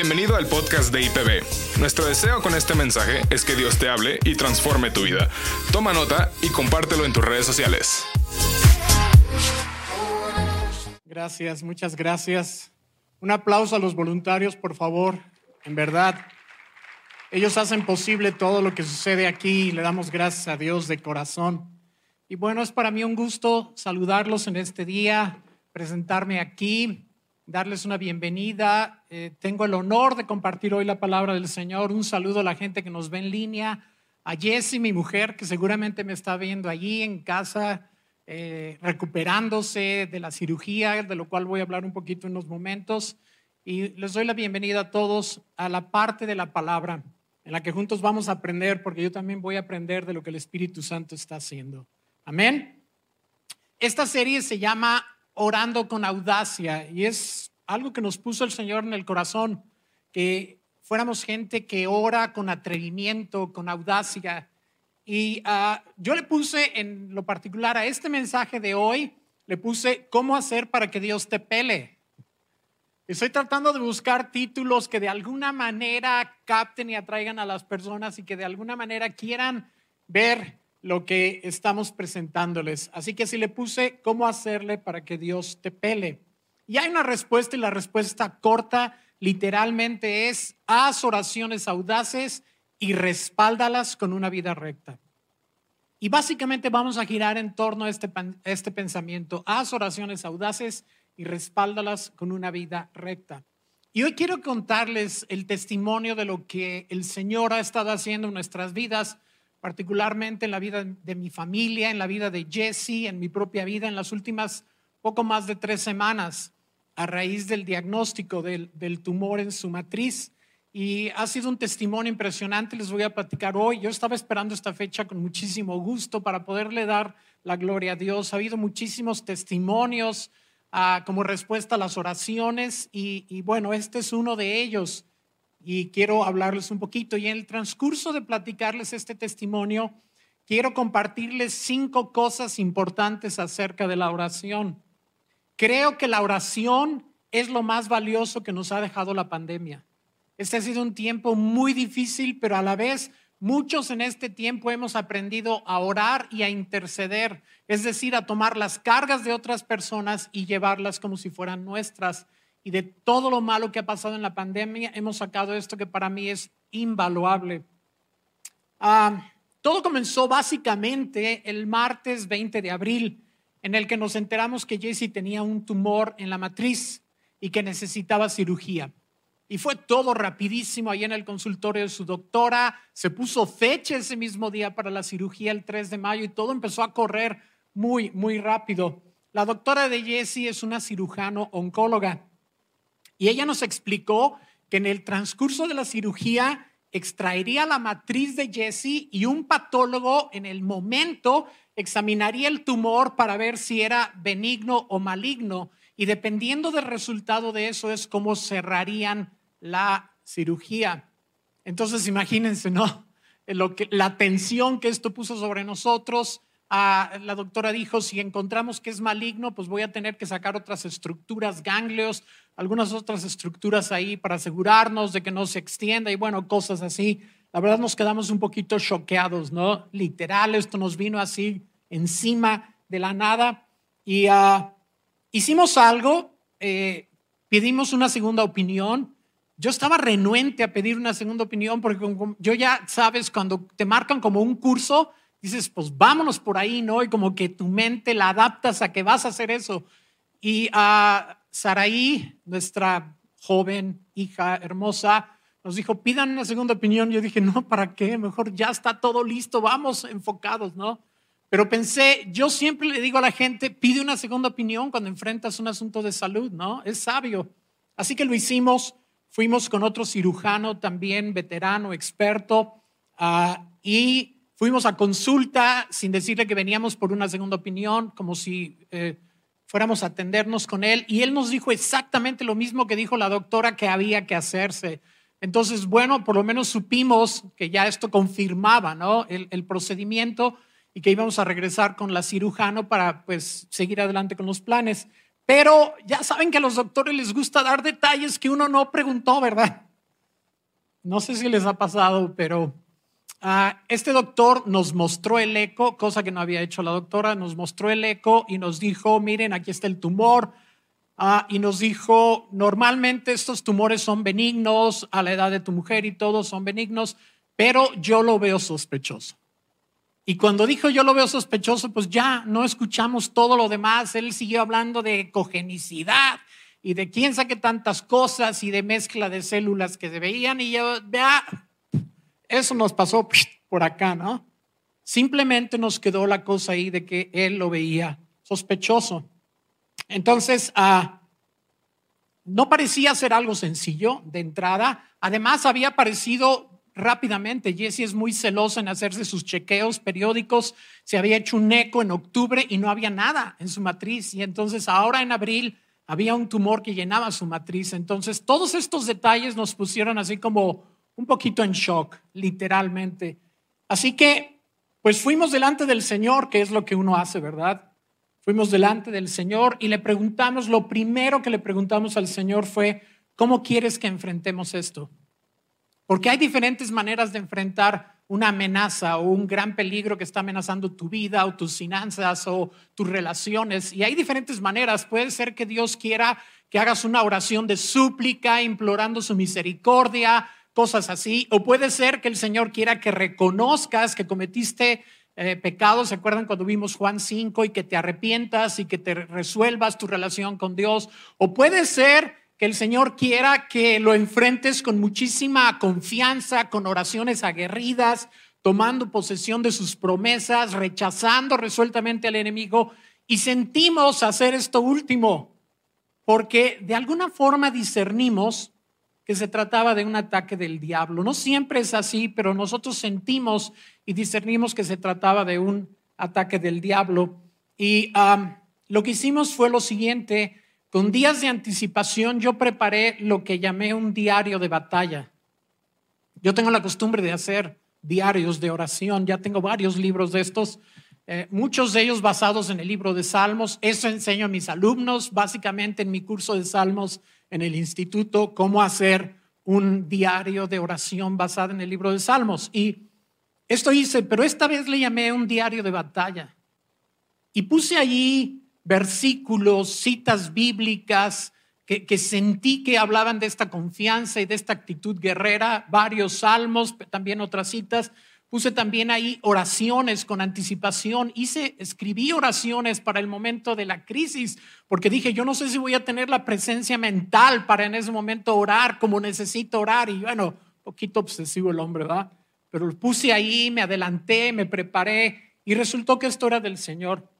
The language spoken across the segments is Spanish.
Bienvenido al podcast de IPB. Nuestro deseo con este mensaje es que Dios te hable y transforme tu vida. Toma nota y compártelo en tus redes sociales. Gracias, muchas gracias. Un aplauso a los voluntarios, por favor. En verdad, ellos hacen posible todo lo que sucede aquí le damos gracias a Dios de corazón. Y bueno, es para mí un gusto saludarlos en este día, presentarme aquí darles una bienvenida. Eh, tengo el honor de compartir hoy la palabra del Señor. Un saludo a la gente que nos ve en línea, a Jessie, mi mujer, que seguramente me está viendo allí en casa, eh, recuperándose de la cirugía, de lo cual voy a hablar un poquito en unos momentos. Y les doy la bienvenida a todos a la parte de la palabra en la que juntos vamos a aprender, porque yo también voy a aprender de lo que el Espíritu Santo está haciendo. Amén. Esta serie se llama orando con audacia y es algo que nos puso el Señor en el corazón, que fuéramos gente que ora con atrevimiento, con audacia. Y ah, yo le puse en lo particular a este mensaje de hoy, le puse cómo hacer para que Dios te pele. Estoy tratando de buscar títulos que de alguna manera capten y atraigan a las personas y que de alguna manera quieran ver lo que estamos presentándoles. Así que si le puse cómo hacerle para que Dios te pele. Y hay una respuesta y la respuesta corta literalmente es, haz oraciones audaces y respáldalas con una vida recta. Y básicamente vamos a girar en torno a este, este pensamiento, haz oraciones audaces y respáldalas con una vida recta. Y hoy quiero contarles el testimonio de lo que el Señor ha estado haciendo en nuestras vidas particularmente en la vida de mi familia, en la vida de Jesse, en mi propia vida, en las últimas poco más de tres semanas, a raíz del diagnóstico del, tumor en su matriz. Y ha sido un testimonio impresionante, les voy a platicar hoy. Yo estaba esperando esta fecha con muchísimo gusto para poderle dar la gloria a Dios. Ha habido muchísimos testimonios ah, como respuesta a las oraciones y, y bueno, este es uno de ellos y quiero hablarles un poquito. Y en el transcurso de platicarles este testimonio, quiero compartirles cinco cosas importantes acerca de la oración. Creo que la oración es lo más valioso que nos ha dejado la pandemia. Este ha sido un tiempo muy difícil, pero a la vez muchos en este tiempo hemos aprendido a orar y a interceder, es decir, a tomar las cargas de otras personas y llevarlas como si fueran nuestras y de todo lo malo que ha pasado en la pandemia, hemos sacado esto que para mí es invaluable. Ah, todo comenzó básicamente el martes 20 de abril, en el que nos enteramos que Jesse tenía un tumor en la matriz y que necesitaba cirugía. Y fue todo rapidísimo ahí en el consultorio de su doctora. Se puso fecha ese mismo día para la cirugía el 3 de mayo y todo empezó a correr muy, muy rápido. La doctora de Jesse es una cirujano oncóloga y ella nos explicó que en el transcurso de la cirugía extraería la matriz de Jesse y un patólogo en el momento examinaría el tumor para ver si era benigno o maligno. Y dependiendo del resultado de eso es cómo cerrarían la cirugía. Entonces, imagínense, ¿no? Lo que, la tensión que esto puso sobre nosotros, la doctora dijo, si encontramos que es maligno, pues voy a tener que sacar otras estructuras, ganglios, algunas otras estructuras ahí para asegurarnos de que no se extienda y bueno, cosas así. La verdad nos quedamos un poquito choqueados, ¿no? Literal, esto nos vino así encima de la nada y ah, hicimos algo, eh, pedimos una segunda opinión. Yo estaba renuente a pedir una segunda opinión porque yo ya sabes, cuando te marcan como un curso, dices, pues vámonos por ahí, ¿no? Y como que tu mente la adaptas a que vas a hacer eso. Y a Saraí, nuestra joven hija hermosa, nos dijo, pidan una segunda opinión. Yo dije, no, ¿para qué? Mejor ya está todo listo, vamos enfocados, ¿no? Pero pensé, yo siempre le digo a la gente, pide una segunda opinión cuando enfrentas un asunto de salud, ¿no? Es sabio. Así que lo hicimos, fuimos con otro cirujano también, veterano, experto, uh, y Fuimos a consulta sin decirle que veníamos por una segunda opinión, como si eh, fuéramos a atendernos con él. Y él nos dijo exactamente lo mismo que dijo la doctora que había que hacerse. Entonces, bueno, por lo menos supimos que ya esto confirmaba ¿no? el, el procedimiento y que íbamos a regresar con la cirujano para pues seguir adelante con los planes. Pero ya saben que a los doctores les gusta dar detalles que uno no preguntó, ¿verdad? no sé si les ha pasado, pero ah, este doctor nos mostró el eco, cosa que no había hecho la doctora, nos mostró el eco y nos dijo, miren, aquí está el tumor. Ah, y nos dijo, normalmente estos tumores son benignos a la edad de tu mujer y todos son benignos, pero yo lo veo sospechoso. Y cuando dijo yo lo veo sospechoso, pues ya no escuchamos todo lo demás. Él siguió hablando de cogenicidad y de quién saque tantas cosas y de mezcla de células que se veían. Y yo, vea, eso nos pasó por acá, ¿no? Simplemente nos quedó la cosa ahí de que él lo veía sospechoso. Entonces, ah, no parecía ser algo sencillo de entrada. Además, había parecido rápidamente. Jessie es muy celosa en hacerse sus chequeos periódicos. Se había hecho un eco en octubre y no había nada en su matriz. Y entonces ahora en abril había un tumor que llenaba su matriz. Entonces todos estos detalles nos pusieron así como un poquito en shock, literalmente. Así que, pues fuimos delante del Señor, que es lo que uno hace, ¿verdad? Fuimos delante del Señor y le preguntamos, lo primero que le preguntamos al Señor fue, ¿cómo quieres que enfrentemos esto? Porque hay diferentes maneras de enfrentar una amenaza o un gran peligro que está amenazando tu vida o tus finanzas o tus relaciones. Y hay diferentes maneras. Puede ser que Dios quiera que hagas una oración de súplica, implorando su misericordia, cosas así. O puede ser que el Señor quiera que reconozcas que cometiste eh, pecados. ¿Se acuerdan cuando vimos Juan 5 y que te arrepientas y que te resuelvas tu relación con Dios? O puede ser que el Señor quiera que lo enfrentes con muchísima confianza, con oraciones aguerridas, tomando posesión de sus promesas, rechazando resueltamente al enemigo. Y sentimos hacer esto último, porque de alguna forma discernimos que se trataba de un ataque del diablo. No siempre es así, pero nosotros sentimos y discernimos que se trataba de un ataque del diablo. Y lo que hicimos fue lo siguiente, con días de anticipación yo preparé lo que llamé un diario de batalla. Yo tengo la costumbre de hacer diarios de oración, ya tengo varios libros de estos, eh, muchos de ellos basados en el libro de Salmos. Eso enseño a mis alumnos, básicamente en mi curso de Salmos en el instituto, cómo hacer un diario de oración basado en el libro de Salmos. Y esto hice, pero esta vez le llamé un diario de batalla. Y puse allí versículos, citas bíblicas que, sentí que hablaban de esta confianza y de esta actitud guerrera, varios salmos, también otras citas. Puse también ahí oraciones con anticipación. Hice, escribí oraciones para el momento de la crisis, porque dije, yo no sé si voy a tener la presencia mental para en ese momento orar como necesito orar. Y bueno, poquito obsesivo el hombre, ¿verdad? Pero lo puse ahí, me adelanté, me preparé y resultó que esto era del Señor.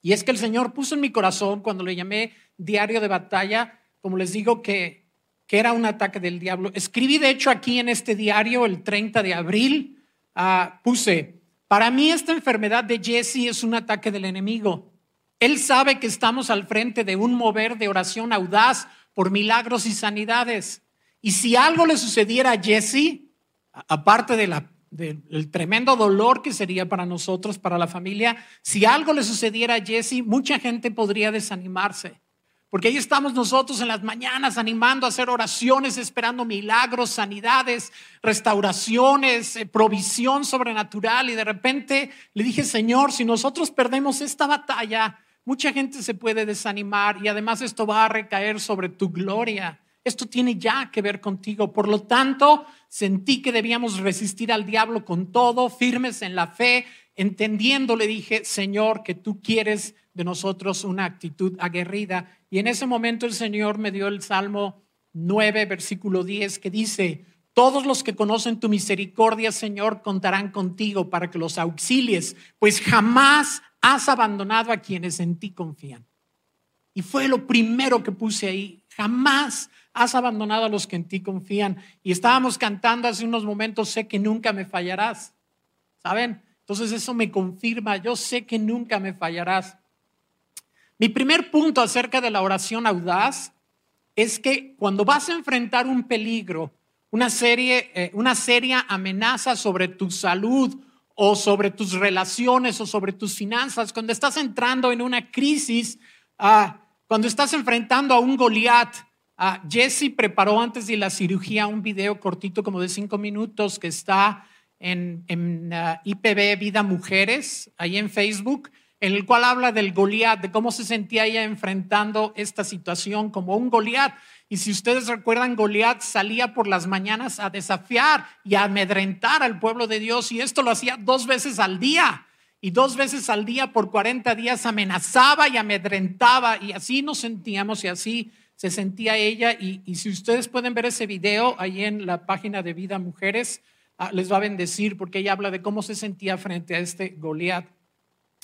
Y es que el Señor puso en mi corazón cuando le llamé diario de batalla, como les digo, que, que era un ataque del diablo. Escribí, de hecho, aquí en este diario, el 30 de abril, ah, puse, para mí esta enfermedad de Jesse es un ataque del enemigo. Él sabe que estamos al frente de un mover de oración audaz por milagros y sanidades. Y si algo le sucediera a Jesse, aparte del tremendo dolor que sería para nosotros, para la familia. Si algo le sucediera a Jesse, mucha gente podría desanimarse. Porque ahí estamos nosotros en las mañanas animando a hacer oraciones, esperando milagros, sanidades, restauraciones, eh, provisión sobrenatural. Y de repente le dije, Señor, si nosotros perdemos esta batalla, mucha gente se puede desanimar y además esto va a recaer sobre tu gloria. Esto tiene ya que ver contigo. Por lo tanto, sentí que debíamos resistir al diablo con todo, firmes en la fe, entendiendo, le dije, Señor, que tú quieres de nosotros una actitud aguerrida. Y en ese momento el Señor me dio el Salmo 9, versículo 10, que dice, todos los que conocen tu misericordia, Señor, contarán contigo para que los auxilies, pues jamás has abandonado a quienes en ti confían. Y fue lo primero que puse ahí, jamás has abandonado a los que en ti confían. Y estábamos cantando hace unos momentos, sé que nunca me fallarás. ¿Saben? Entonces eso me confirma, yo sé que nunca me fallarás. Mi primer punto acerca de la oración audaz es que cuando vas a enfrentar un peligro, una, serie, eh, una seria amenaza sobre tu salud o sobre tus relaciones o sobre tus finanzas, cuando estás entrando en una crisis, ah, cuando estás enfrentando a un Goliat, Ah, Jesse preparó antes de la cirugía un video cortito como de cinco minutos que está en, ah, IPB Vida Mujeres, ahí en Facebook, en el cual habla del Goliat, de cómo se sentía ella enfrentando esta situación como un Goliat. Y si ustedes recuerdan, Goliat salía por las mañanas a desafiar y a amedrentar al pueblo de Dios y esto lo hacía dos veces al día. Y dos veces al día por 40 días amenazaba y amedrentaba y así nos sentíamos y así se sentía ella. Y, si ustedes pueden ver ese video ahí en la página de Vida Mujeres, ah, les va a bendecir porque ella habla de cómo se sentía frente a este Goliat.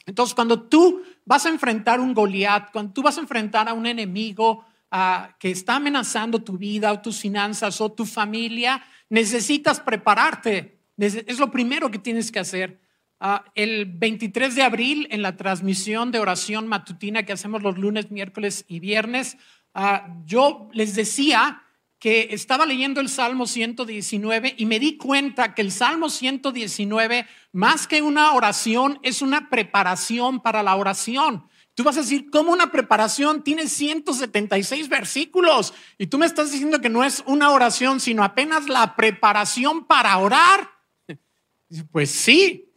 Entonces, cuando tú vas a enfrentar un Goliat, cuando tú vas a enfrentar a un enemigo ah, que está amenazando tu vida o tus finanzas o tu familia, necesitas prepararte. Es lo primero que tienes que hacer. Ah, el 23 de abril, en la transmisión de oración matutina que hacemos los lunes, miércoles y viernes, Ah, yo les decía que estaba leyendo el Salmo 119 y me di cuenta que el Salmo 119, más que una oración, es una preparación para la oración. Tú vas a decir, ¿cómo una preparación tiene 176 versículos? Y tú me estás diciendo que no es una oración, sino apenas la preparación para orar. Pues sí.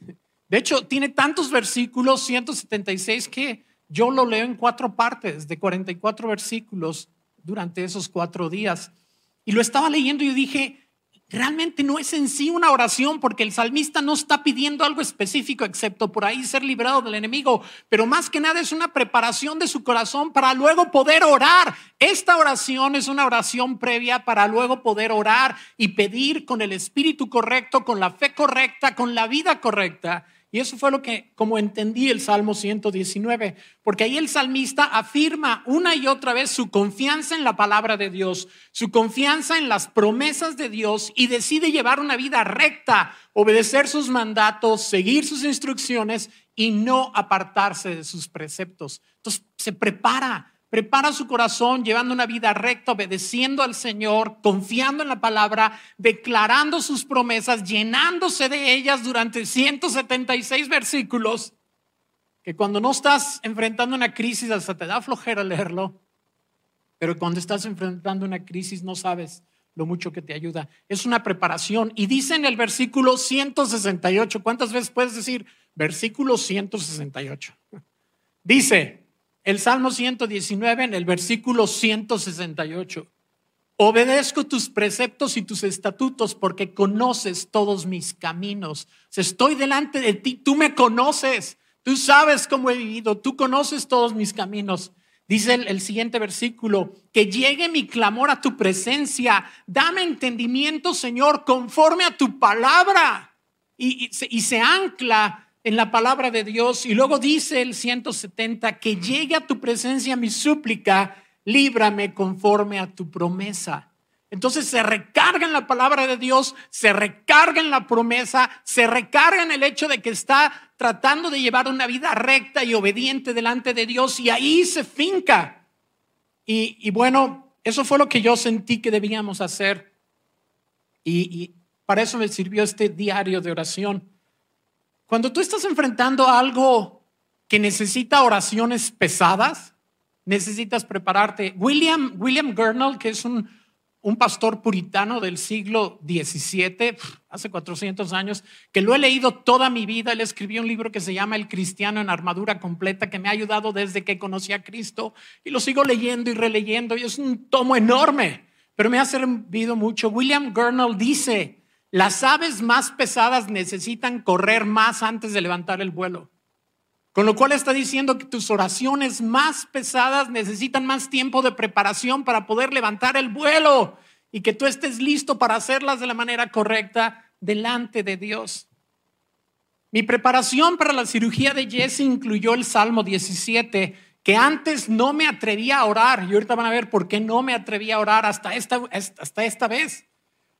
De hecho, tiene tantos versículos, 176, que yo lo leo en cuatro partes de 44 versículos durante esos cuatro días. Y lo estaba leyendo y dije, realmente no es en sí una oración porque el salmista no está pidiendo algo específico excepto por ahí ser librado del enemigo, pero más que nada es una preparación de su corazón para luego poder orar. Esta oración es una oración previa para luego poder orar y pedir con el espíritu correcto, con la fe correcta, con la vida correcta. Y eso fue lo que, como entendí el Salmo 119, porque ahí el salmista afirma una y otra vez su confianza en la palabra de Dios, su confianza en las promesas de Dios y decide llevar una vida recta, obedecer sus mandatos, seguir sus instrucciones y no apartarse de sus preceptos. Entonces se prepara prepara su corazón llevando una vida recta, obedeciendo al Señor, confiando en la palabra, declarando sus promesas, llenándose de ellas durante 176 versículos, que cuando no estás enfrentando una crisis hasta te da flojera leerlo, pero cuando estás enfrentando una crisis no sabes lo mucho que te ayuda. Es una preparación. Y dice en el versículo 168, ¿cuántas veces puedes decir versículo 168? Dice, el Salmo 119 en el versículo 168. Obedezco tus preceptos y tus estatutos porque conoces todos mis caminos. estoy delante de ti, tú me conoces, tú sabes cómo he vivido, tú conoces todos mis caminos. Dice el, siguiente versículo, que llegue mi clamor a tu presencia, dame entendimiento, Señor, conforme a tu palabra. y se ancla en la palabra de Dios. Y luego dice el 170, que llegue a tu presencia mi súplica, líbrame conforme a tu promesa. Entonces se recarga en la palabra de Dios, se recarga en la promesa, se recarga en el hecho de que está tratando de llevar una vida recta y obediente delante de Dios y ahí se finca. Y, bueno, eso fue lo que yo sentí que debíamos hacer. Y para eso me sirvió este diario de oración. Cuando tú estás enfrentando algo que necesita oraciones pesadas, necesitas prepararte. William, William Gurnall, que es un, un pastor puritano del siglo XVII, hace 400 años, que lo he leído toda mi vida. Él escribió un libro que se llama El cristiano en armadura completa, que me ha ayudado desde que conocí a Cristo y lo sigo leyendo y releyendo y es un tomo enorme, pero me ha servido mucho. William Gurnall dice, las aves más pesadas necesitan correr más antes de levantar el vuelo. Con lo cual está diciendo que tus oraciones más pesadas necesitan más tiempo de preparación para poder levantar el vuelo y que tú estés listo para hacerlas de la manera correcta delante de Dios. Mi preparación para la cirugía de Jesse incluyó el Salmo 17, que antes no me atrevía a orar. Y ahorita van a ver por qué no me atrevía a orar hasta esta, hasta esta vez.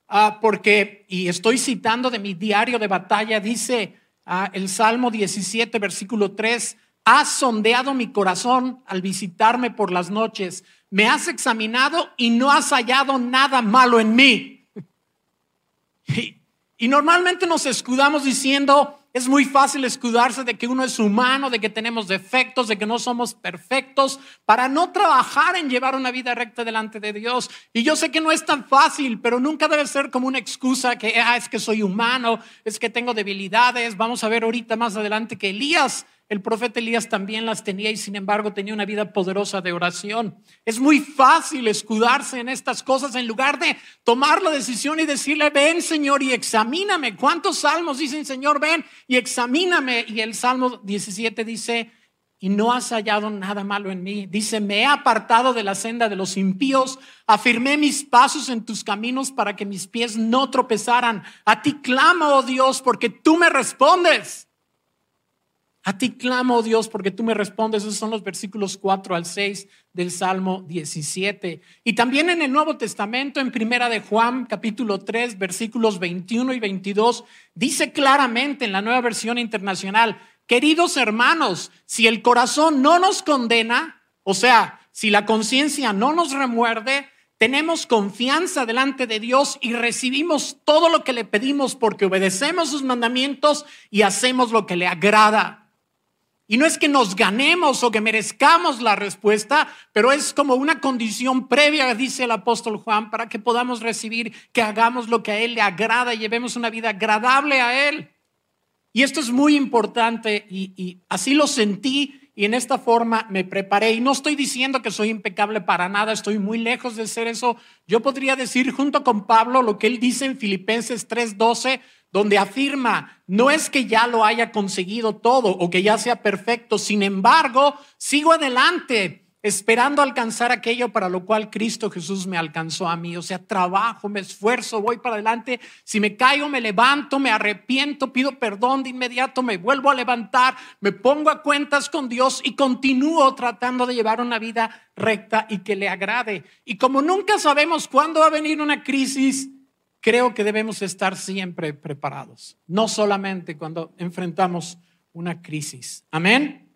Ah, porque, y estoy citando de mi diario de batalla, dice ah, el Salmo 17, versículo 3, has sondeado mi corazón al visitarme por las noches, me has examinado y no has hallado nada malo en mí. y, y normalmente nos escudamos diciendo, Es muy fácil escudarse de que uno es humano, de que tenemos defectos, de que no somos perfectos, para no trabajar en llevar una vida recta delante de Dios. Y yo sé que no es tan fácil, pero nunca debe ser como una excusa que ah, es que soy humano, es que tengo debilidades. Vamos a ver ahorita más adelante que Elías el profeta Elías también las tenía y sin embargo tenía una vida poderosa de oración. Es muy fácil escudarse en estas cosas en lugar de tomar la decisión y decirle, ven Señor y examíname. ¿Cuántos salmos dicen, Señor, ven y examíname? Y el Salmo 17 dice, y no has hallado nada malo en mí. Dice, me he apartado de la senda de los impíos, afirmé mis pasos en tus caminos para que mis pies no tropezaran. A ti clamo, oh Dios, porque tú me respondes. A ti clamo, oh Dios, porque tú me respondes. Esos son los versículos 4 al 6 del Salmo 17. Y también en el Nuevo Testamento, en Primera de Juan, capítulo 3, versículos 21 y 22, dice claramente en la nueva versión internacional, queridos hermanos, si el corazón no nos condena, o sea, si la conciencia no nos remuerde, tenemos confianza delante de Dios y recibimos todo lo que le pedimos porque obedecemos sus mandamientos y hacemos lo que le agrada. Y no es que nos ganemos o que merezcamos la respuesta, pero es como una condición previa, dice el apóstol Juan, para que podamos recibir, que hagamos lo que a Él le agrada y llevemos una vida agradable a Él. Y esto es muy importante y, así lo sentí y en esta forma me preparé. Y no estoy diciendo que soy impecable para nada, estoy muy lejos de ser eso. Yo podría decir junto con Pablo lo que él dice en Filipenses 3:12, donde afirma, no es que ya lo haya conseguido todo o que ya sea perfecto, sin embargo, sigo adelante esperando alcanzar aquello para lo cual Cristo Jesús me alcanzó a mí. O sea, trabajo, me esfuerzo, voy para adelante. Si me caigo, me levanto, me arrepiento, pido perdón de inmediato, me vuelvo a levantar, me pongo a cuentas con Dios y continúo tratando de llevar una vida recta y que le agrade. Y como nunca sabemos cuándo va a venir una crisis, creo que debemos estar siempre preparados, no solamente cuando enfrentamos una crisis. Amén.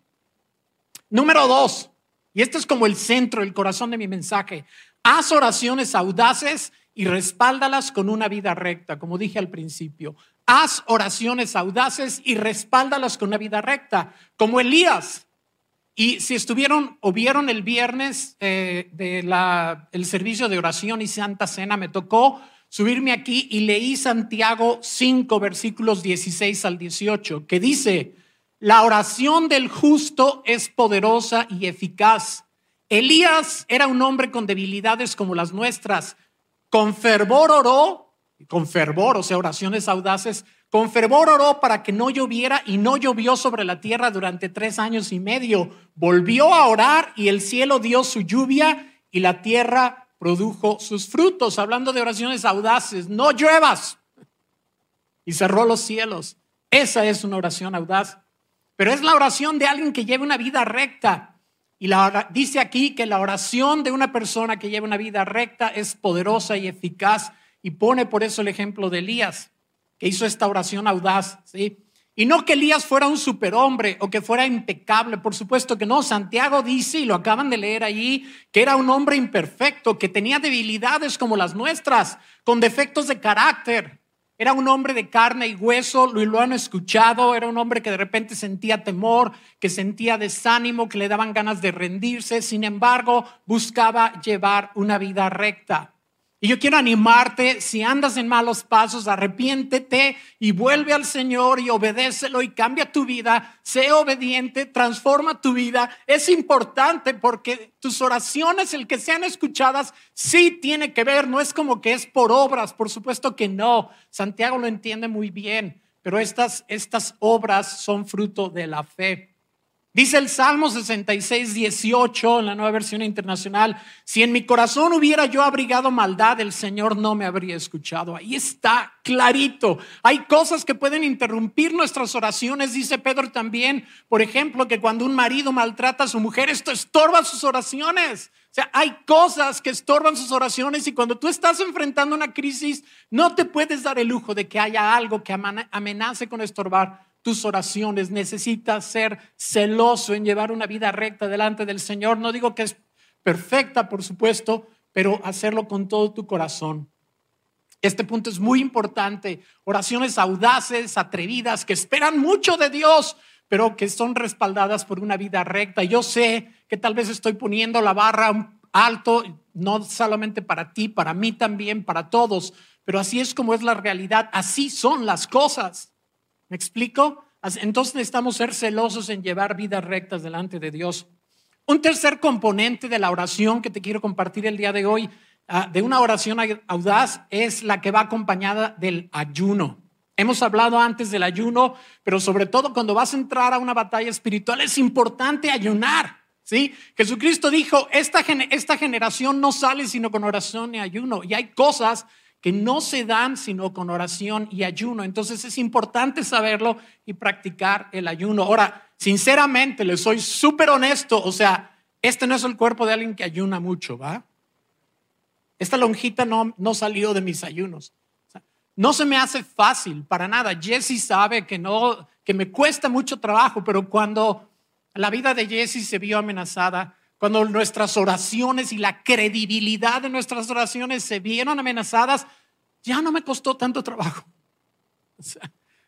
Número dos, y este es como el centro, el corazón de mi mensaje. Haz oraciones audaces y respáldalas con una vida recta, como dije al principio. Haz oraciones audaces y respáldalas con una vida recta, como Elías. Y si estuvieron o vieron el viernes eh, de la, el servicio de oración y Santa Cena, me tocó subirme aquí y leí Santiago 5, versículos 16 al 18, que dice, la oración del justo es poderosa y eficaz. Elías era un hombre con debilidades como las nuestras. Con fervor oró, con fervor, o sea, oraciones audaces, con fervor oró para que no lloviera y no llovió sobre la tierra durante tres años y medio. Volvió a orar y el cielo dio su lluvia y la tierra produjo sus frutos, hablando de oraciones audaces, no lluevas. Y cerró los cielos. Esa es una oración audaz. Pero es la oración de alguien que lleva una vida recta. Y la, dice aquí que la oración de una persona que lleva una vida recta es poderosa y eficaz. Y pone por eso el ejemplo de Elías, que hizo esta oración audaz. ¿sí? Y no que Elías fuera un superhombre o que fuera impecable, por supuesto que no. Santiago dice, y lo acaban de leer allí, que era un hombre imperfecto, que tenía debilidades como las nuestras, con defectos de carácter. Era un hombre de carne y hueso, lo, lo han escuchado, era un hombre que de repente sentía temor, que sentía desánimo, que le daban ganas de rendirse, sin embargo, buscaba llevar una vida recta. Y yo quiero animarte, si andas en malos pasos, arrepiéntete y vuelve al Señor y obedécelo y cambia tu vida, sé obediente, transforma tu vida. Es importante porque tus oraciones, el que sean escuchadas, sí tiene que ver, no es como que es por obras, por supuesto que no. Santiago lo entiende muy bien, pero estas, estas obras son fruto de la fe. Dice el Salmo 66, 18 en la nueva versión internacional, si en mi corazón hubiera yo abrigado maldad, el Señor no me habría escuchado. Ahí está clarito. Hay cosas que pueden interrumpir nuestras oraciones, dice Pedro también. Por ejemplo, que cuando un marido maltrata a su mujer, esto estorba sus oraciones. O sea, hay cosas que estorban sus oraciones y cuando tú estás enfrentando una crisis, no te puedes dar el lujo de que haya algo que amenace con estorbar tus oraciones. Necesitas ser celoso en llevar una vida recta delante del Señor. No digo que es perfecta, por supuesto, pero hacerlo con todo tu corazón. Este punto es muy importante. Oraciones audaces, atrevidas, que esperan mucho de Dios, pero que son respaldadas por una vida recta. Yo sé que tal vez estoy poniendo la barra alto, no solamente para ti, para mí también, para todos, pero así es como es la realidad, así son las cosas. ¿Me explico? Entonces necesitamos ser celosos en llevar vidas rectas delante de Dios. Un tercer componente de la oración que te quiero compartir el día de hoy, ah, de una oración audaz, es la que va acompañada del ayuno. Hemos hablado antes del ayuno, pero sobre todo cuando vas a entrar a una batalla espiritual es importante ayunar. ¿Sí? Jesucristo dijo, esta, esta generación no sale sino con oración y ayuno. Y hay cosas que no se dan sino con oración y ayuno. Entonces es importante saberlo y practicar el ayuno. Ahora, sinceramente, le soy súper honesto, o sea, este no es el cuerpo de alguien que ayuna mucho, ¿va? Esta lonjita no, no salió de mis ayunos. no se me hace fácil para nada. Jesse sabe que no, que me cuesta mucho trabajo, pero cuando la vida de Jesse se vio amenazada, cuando nuestras oraciones y la credibilidad de nuestras oraciones se vieron amenazadas, ya no me costó tanto trabajo.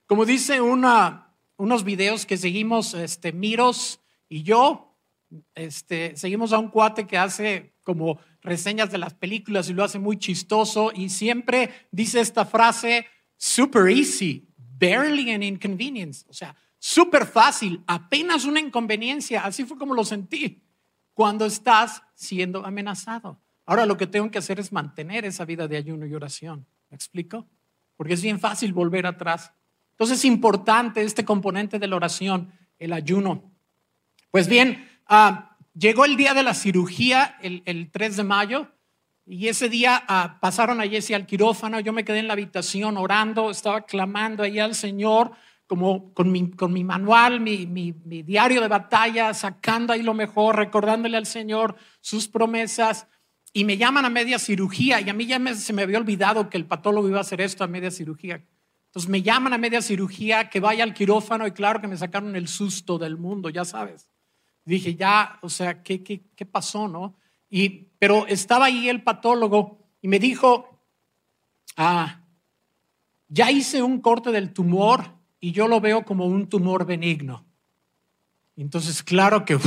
como dice una, unos videos que seguimos, este, Miros y yo, este, seguimos a un cuate que hace como reseñas de las películas y lo hace muy chistoso y siempre dice esta frase, super easy, barely an inconvenience, o sea, súper fácil, apenas una inconveniencia, así fue como lo sentí cuando estás siendo amenazado. Ahora lo que tengo que hacer es mantener esa vida de ayuno y oración. ¿Me explico? Porque es bien fácil volver atrás. Entonces es importante este componente de la oración, el ayuno. Pues bien, ah, llegó el día de la cirugía, el, 3 de mayo, y ese día ah, pasaron a Jesse al quirófano, yo me quedé en la habitación orando, estaba clamando ahí al Señor como con mi, con mi manual, mi, mi, diario de batalla, sacando ahí lo mejor, recordándole al Señor sus promesas. Y me llaman a media cirugía y a mí ya se me había olvidado que el patólogo iba a hacer esto a media cirugía. Entonces me llaman a media cirugía, que vaya al quirófano y claro que me sacaron el susto del mundo, ya sabes. Dije, ya, o sea, ¿qué, qué, qué pasó, no? Y, pero estaba ahí el patólogo y me dijo, ah, ya hice un corte del tumor y yo lo veo como un tumor benigno. Entonces, claro que,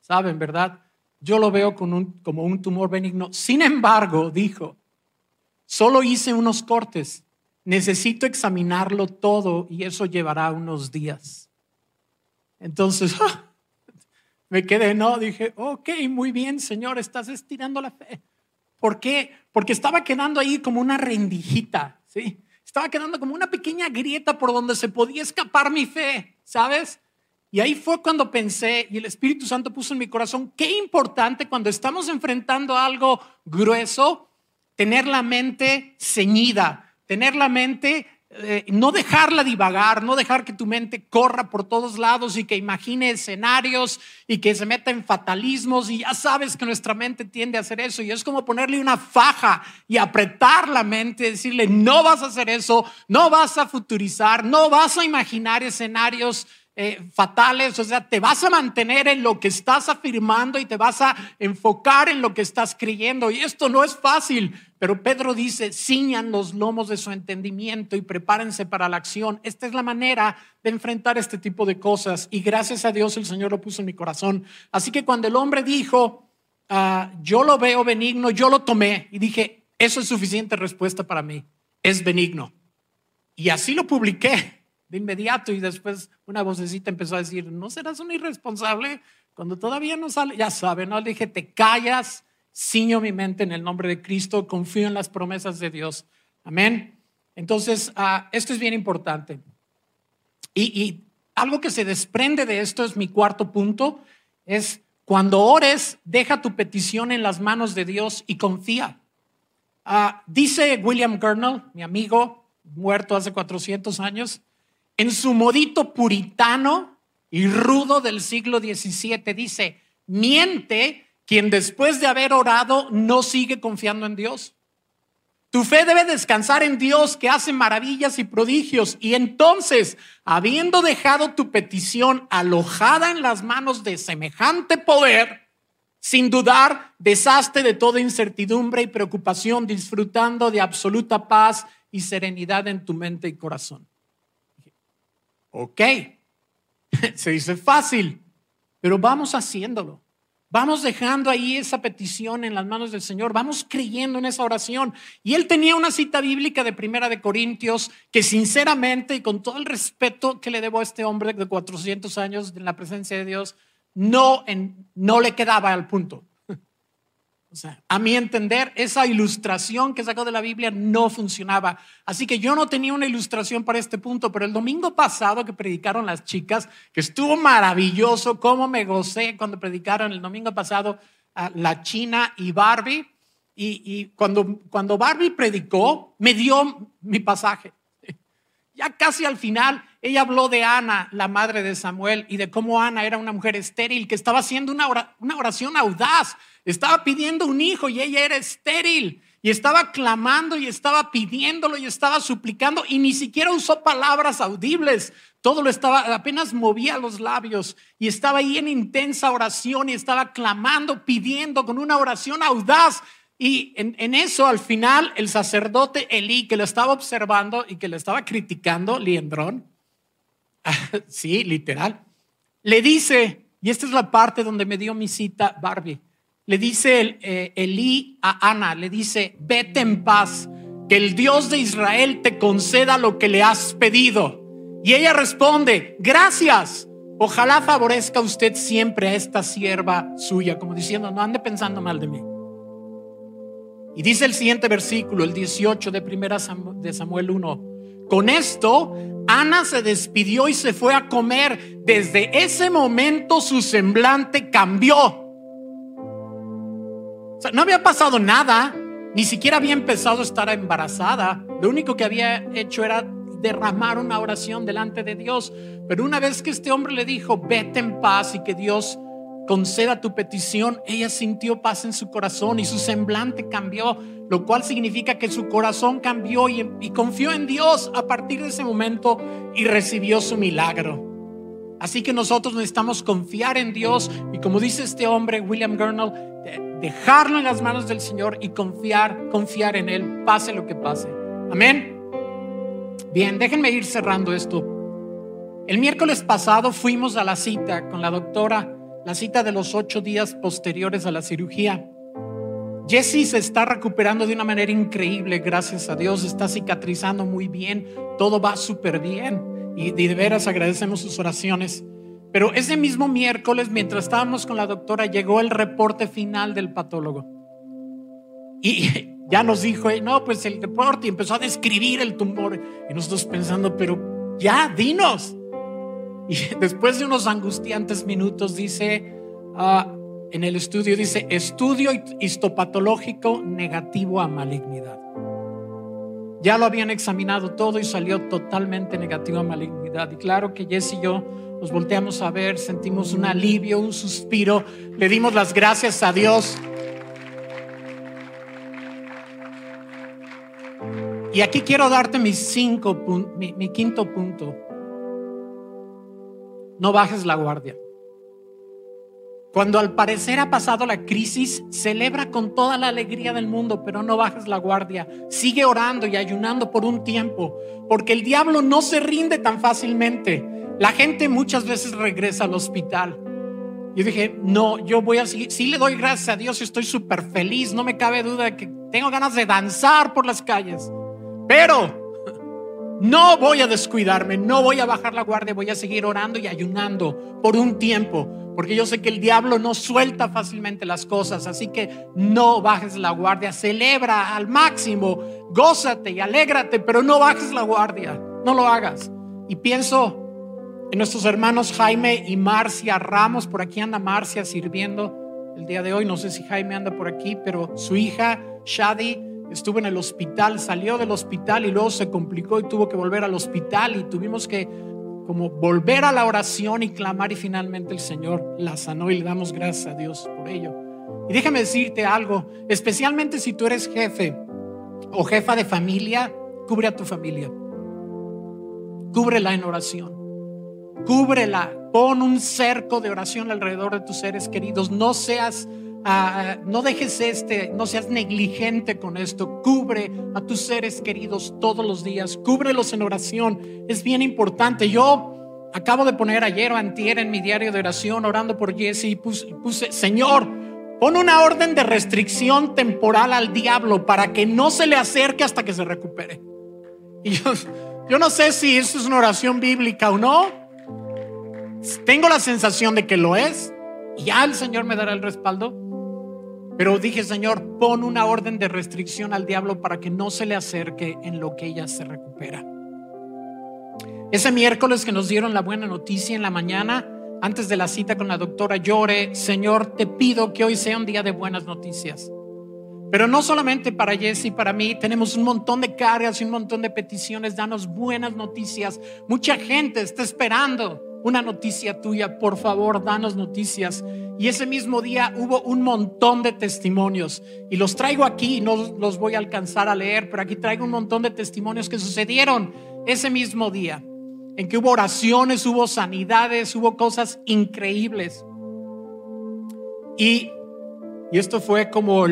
saben, ¿verdad? Yo lo veo como un, tumor benigno. Sin embargo, dijo, solo hice unos cortes. Necesito examinarlo todo y eso llevará unos días. Entonces, me quedé, no, dije, ok, muy bien, Señor, estás estirando la fe. ¿Por qué? Porque estaba quedando ahí como una rendijita, ¿sí? Estaba quedando como una pequeña grieta por donde se podía escapar mi fe, ¿sabes? Y ahí fue cuando pensé, y el Espíritu Santo puso en mi corazón, qué importante cuando estamos enfrentando algo grueso, tener la mente ceñida, tener la mente eh, no dejarla divagar, no dejar que tu mente corra por todos lados y que imagine escenarios y que se meta en fatalismos y ya sabes que nuestra mente tiende a hacer eso. Y es como ponerle una faja y apretar la mente, decirle no vas a hacer eso, no vas a futurizar, no vas a imaginar escenarios eh, fatales, o sea, te vas a mantener en lo que estás afirmando y te vas a enfocar en lo que estás creyendo. Y esto no es fácil, pero Pedro dice, ciñan los lomos de su entendimiento y prepárense para la acción. Esta es la manera de enfrentar este tipo de cosas y gracias a Dios el Señor lo puso en mi corazón. Así que cuando el hombre dijo, ah, yo lo veo benigno, yo lo tomé y dije, eso es suficiente respuesta para mí, es benigno. Y así lo publiqué de inmediato y después una vocecita empezó a decir, ¿no serás un irresponsable? Cuando todavía no sale, ya sabe, ¿no? Le dije, te callas, ciño mi mente en el nombre de Cristo, confío en las promesas de Dios. Amén. Entonces, ah, esto es bien importante. Y, y, algo que se desprende de esto es mi cuarto punto, es cuando ores, deja tu petición en las manos de Dios y confía. Ah, dice William Gurnall, mi amigo, muerto hace 400 años, en su modito puritano y rudo del siglo XVII, dice, miente quien después de haber orado no sigue confiando en Dios. Tu fe debe descansar en Dios que hace maravillas y prodigios. Y entonces, habiendo dejado tu petición alojada en las manos de semejante poder, Sin dudar, desastre de toda incertidumbre y preocupación, disfrutando de absoluta paz y serenidad en tu mente y corazón. Ok, se dice fácil, pero vamos haciéndolo. Vamos dejando ahí esa petición en las manos del Señor, vamos creyendo en esa oración. Y él tenía una cita bíblica de Primera de Corintios que sinceramente y con todo el respeto que le debo a este hombre de 400 años en la presencia de Dios, no, no le quedaba al punto. O sea, a mi entender, esa ilustración que sacó de la Biblia no funcionaba. Así que yo no tenía una ilustración para este punto, pero el domingo pasado que predicaron las chicas, que estuvo maravilloso, cómo me gocé cuando predicaron el domingo pasado a la China y Barbie. Y, y cuando, cuando Barbie predicó, me dio mi pasaje. Ya casi al final, ella habló de Ana, la madre de Samuel, y de cómo Ana era una mujer estéril que estaba haciendo una oración audaz estaba pidiendo un hijo y ella era estéril. Y estaba clamando y estaba pidiéndolo y estaba suplicando y ni siquiera usó palabras audibles. Todo lo estaba, apenas movía los labios y estaba ahí en intensa oración y estaba clamando, pidiendo con una oración audaz. Y en, eso al final el sacerdote Elí que lo estaba observando y que le estaba criticando, Liendrón, sí, literal, le dice, y esta es la parte donde me dio mi cita Barbie, le dice el, eh, Elí a Ana, le dice, vete en paz, que el Dios de Israel te conceda lo que le has pedido. Y ella responde, gracias, ojalá favorezca usted siempre a esta sierva suya, como diciendo, no ande pensando mal de mí. Y dice el siguiente versículo, el 18 de primera de Samuel 1. Con esto, Ana se despidió y se fue a comer. Desde ese momento su semblante cambió no había pasado nada, ni siquiera había empezado a estar embarazada. Lo único que había hecho era derramar una oración delante de Dios. Pero una vez que este hombre le dijo, vete en paz y que Dios conceda tu petición, ella sintió paz en su corazón y su semblante cambió, lo cual significa que su corazón cambió y, confió en Dios a partir de ese momento y recibió su milagro. Así que nosotros necesitamos confiar en Dios y como dice este hombre, William Gurnall, dejarlo en las manos del Señor y confiar, confiar en Él, pase lo que pase. Amén. Bien, déjenme ir cerrando esto. El miércoles pasado fuimos a la cita con la doctora, la cita de los ocho días posteriores a la cirugía. Jessie se está recuperando de una manera increíble, gracias a Dios, está cicatrizando muy bien, todo va súper bien y de veras agradecemos sus oraciones. Pero ese mismo miércoles, mientras estábamos con la doctora, llegó el reporte final del patólogo. Y ya nos dijo, no, pues el reporte empezó a describir el tumor. Y nosotros pensando, pero ya, dinos. Y después de unos angustiantes minutos dice, ah, en el estudio dice, estudio histopatológico negativo a malignidad. Ya lo habían examinado todo y salió totalmente negativo a malignidad. Y claro que Jess y yo nos volteamos a ver, sentimos un alivio, un suspiro, le dimos las gracias a Dios. Y aquí quiero darte cinco, mi quinto punto. No bajes la guardia. Cuando al parecer ha pasado la crisis, celebra con toda la alegría del mundo, pero no bajes la guardia. Sigue orando y ayunando por un tiempo, porque el diablo no se rinde tan fácilmente. La gente muchas veces regresa al hospital. Yo dije, no, yo voy a seguir, sí le doy gracias a Dios, estoy súper feliz, no me cabe duda que tengo ganas de danzar por las calles, pero no voy a descuidarme, no voy a bajar la guardia, voy a seguir orando y ayunando por un tiempo, porque yo sé que el diablo no suelta fácilmente las cosas, así que no bajes la guardia, celebra al máximo, gózate y alégrate, pero no bajes la guardia, no lo hagas. Y pienso en nuestros hermanos Jaime y Marcia Ramos. Por aquí anda Marcia sirviendo el día de hoy. No sé si Jaime anda por aquí, pero su hija Shadi estuvo en el hospital, salió del hospital y luego se complicó y tuvo que volver al hospital y tuvimos que como volver a la oración y clamar y finalmente el Señor la sanó y le damos gracias a Dios por ello. Y déjame decirte algo, especialmente si tú eres jefe o jefa de familia, cubre a tu familia. Cúbrela en oración. Cúbrela, pon un cerco de oración alrededor de tus seres queridos. No seas ah, no dejes este, no seas negligente con esto. Cubre a tus seres queridos todos los días. Cúbrelos en oración. Es bien importante. Yo acabo de poner ayer o antier en mi diario de oración orando por Jesse y puse, Señor, pon una orden de restricción temporal al diablo para que no se le acerque hasta que se recupere. Y yo, yo no sé si eso es una oración bíblica o no. Tengo la sensación de que lo es. Ya el Señor me dará el respaldo. Pero dije, Señor, pon una orden de restricción al diablo para que no se le acerque en lo que ella se recupera. Ese miércoles que nos dieron la buena noticia en la mañana, antes de la cita con la doctora Llore, Señor, te pido que hoy sea un día de buenas noticias. Pero no solamente para Jesse para mí, tenemos un montón de cargas y un montón de peticiones. Danos buenas noticias. Mucha gente está esperando una noticia tuya. Por favor, danos noticias. Y ese mismo día hubo un montón de testimonios. Y los traigo aquí, no los voy a alcanzar a leer, pero aquí traigo un montón de testimonios que sucedieron ese mismo día. En que hubo oraciones, hubo sanidades, hubo cosas increíbles. Y, y esto fue como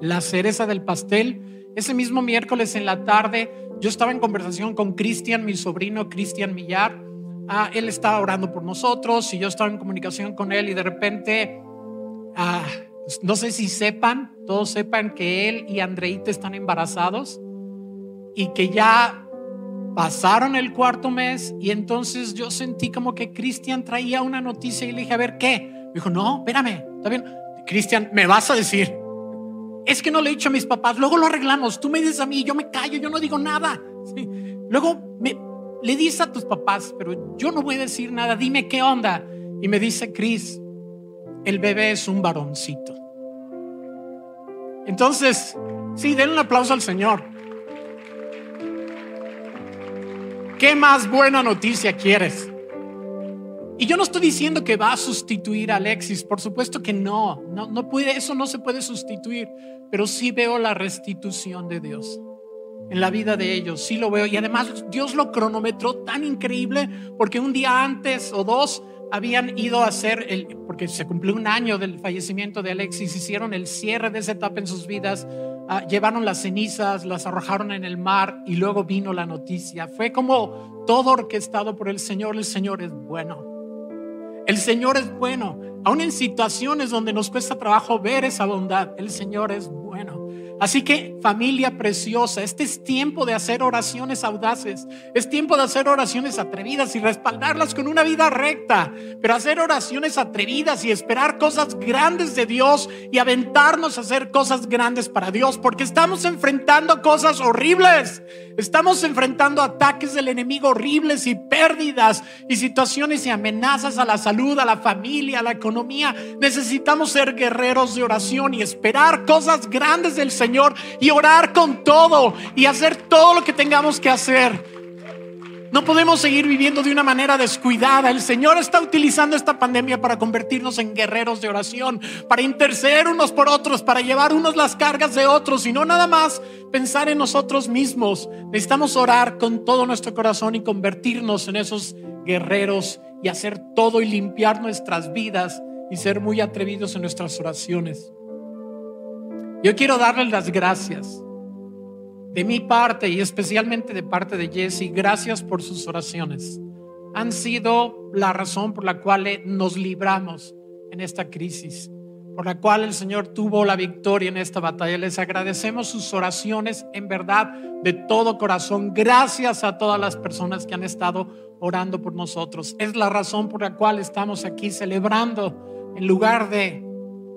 la cereza del pastel. Ese mismo miércoles en la tarde yo estaba en conversación con Cristian, mi sobrino Cristian Millar. Ah, él estaba orando por nosotros y yo estaba en comunicación con él y de repente, ah, no sé si sepan, todos sepan que él y Andreita están embarazados y que ya pasaron el cuarto mes y entonces yo sentí como que Cristian traía una noticia y le dije, a ver, ¿qué? Me dijo, no, espérame, está bien. Cristian, me vas a decir es que no le he dicho a mis papás, luego lo arreglamos, tú me dices a mí, yo me callo, yo no digo nada. Luego me, le dices a tus papás, pero yo no voy a decir nada, dime qué onda. Y me dice, Cris, el bebé es un varoncito. Entonces, sí, den un aplauso al Señor. ¿Qué más buena noticia quieres? Y yo no estoy diciendo que va a sustituir a Alexis, por supuesto que no, no, no puede, eso no se puede sustituir, pero sí veo la restitución de Dios en la vida de ellos, sí lo veo. Y además Dios lo cronometró tan increíble porque un día antes o dos habían ido a hacer, el, porque se cumplió un año del fallecimiento de Alexis, hicieron el cierre de esa etapa en sus vidas, ah, llevaron las cenizas, las arrojaron en el mar y luego vino la noticia. Fue como todo orquestado por el Señor, el Señor es bueno. El Señor es bueno. Aún en situaciones donde nos cuesta trabajo ver esa bondad, el Señor es bueno. Así que familia preciosa, este es tiempo de hacer oraciones audaces, es tiempo de hacer oraciones atrevidas y respaldarlas con una vida recta, pero hacer oraciones atrevidas y esperar cosas grandes de Dios y aventarnos a hacer cosas grandes para Dios, porque estamos enfrentando cosas horribles, estamos enfrentando ataques del enemigo horribles y pérdidas y situaciones y amenazas a la salud, a la familia, a la economía. Necesitamos ser guerreros de oración y esperar cosas grandes del Señor Señor y orar con todo y hacer todo lo que tengamos que hacer. No podemos seguir viviendo de una manera descuidada. El Señor está utilizando esta pandemia para convertirnos en guerreros de oración, para interceder unos por otros, para llevar unos las cargas de otros y no nada más pensar en nosotros mismos. Necesitamos orar con todo nuestro corazón y convertirnos en esos guerreros y hacer todo y limpiar nuestras vidas y ser muy atrevidos en nuestras oraciones. Yo quiero darles las gracias de mi parte y especialmente de parte de Jesse. Gracias por sus oraciones. Han sido la razón por la cual nos libramos en esta crisis, por la cual el Señor tuvo la victoria en esta batalla. Les agradecemos sus oraciones en verdad de todo corazón. Gracias a todas las personas que han estado orando por nosotros. Es la razón por la cual estamos aquí celebrando en lugar de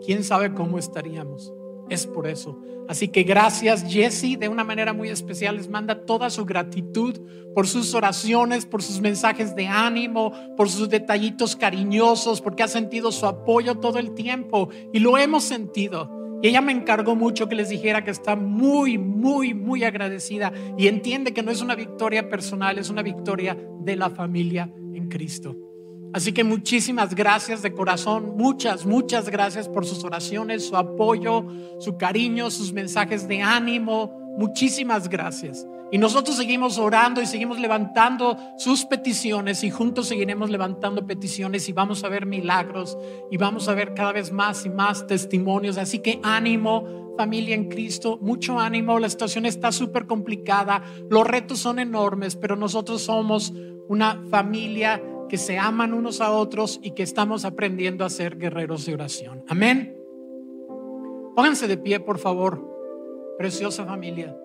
quién sabe cómo estaríamos es por eso. Así que gracias Jesse, de una manera muy especial les manda toda su gratitud por sus oraciones, por sus mensajes de ánimo, por sus detallitos cariñosos, porque ha sentido su apoyo todo el tiempo y lo hemos sentido. Y ella me encargó mucho que les dijera que está muy, muy, muy agradecida y entiende que no es una victoria personal, es una victoria de la familia en Cristo. Así que muchísimas gracias de corazón, muchas, muchas gracias por sus oraciones, su apoyo, su cariño, sus mensajes de ánimo. Muchísimas gracias. Y nosotros seguimos orando y seguimos levantando sus peticiones y juntos seguiremos levantando peticiones y vamos a ver milagros y vamos a ver cada vez más y más testimonios. Así que ánimo, familia en Cristo, mucho ánimo. La situación está súper complicada, los retos son enormes, pero nosotros somos una familia que se aman unos a otros y que estamos aprendiendo a ser guerreros de oración. Amén. Pónganse de pie, por favor, preciosa familia.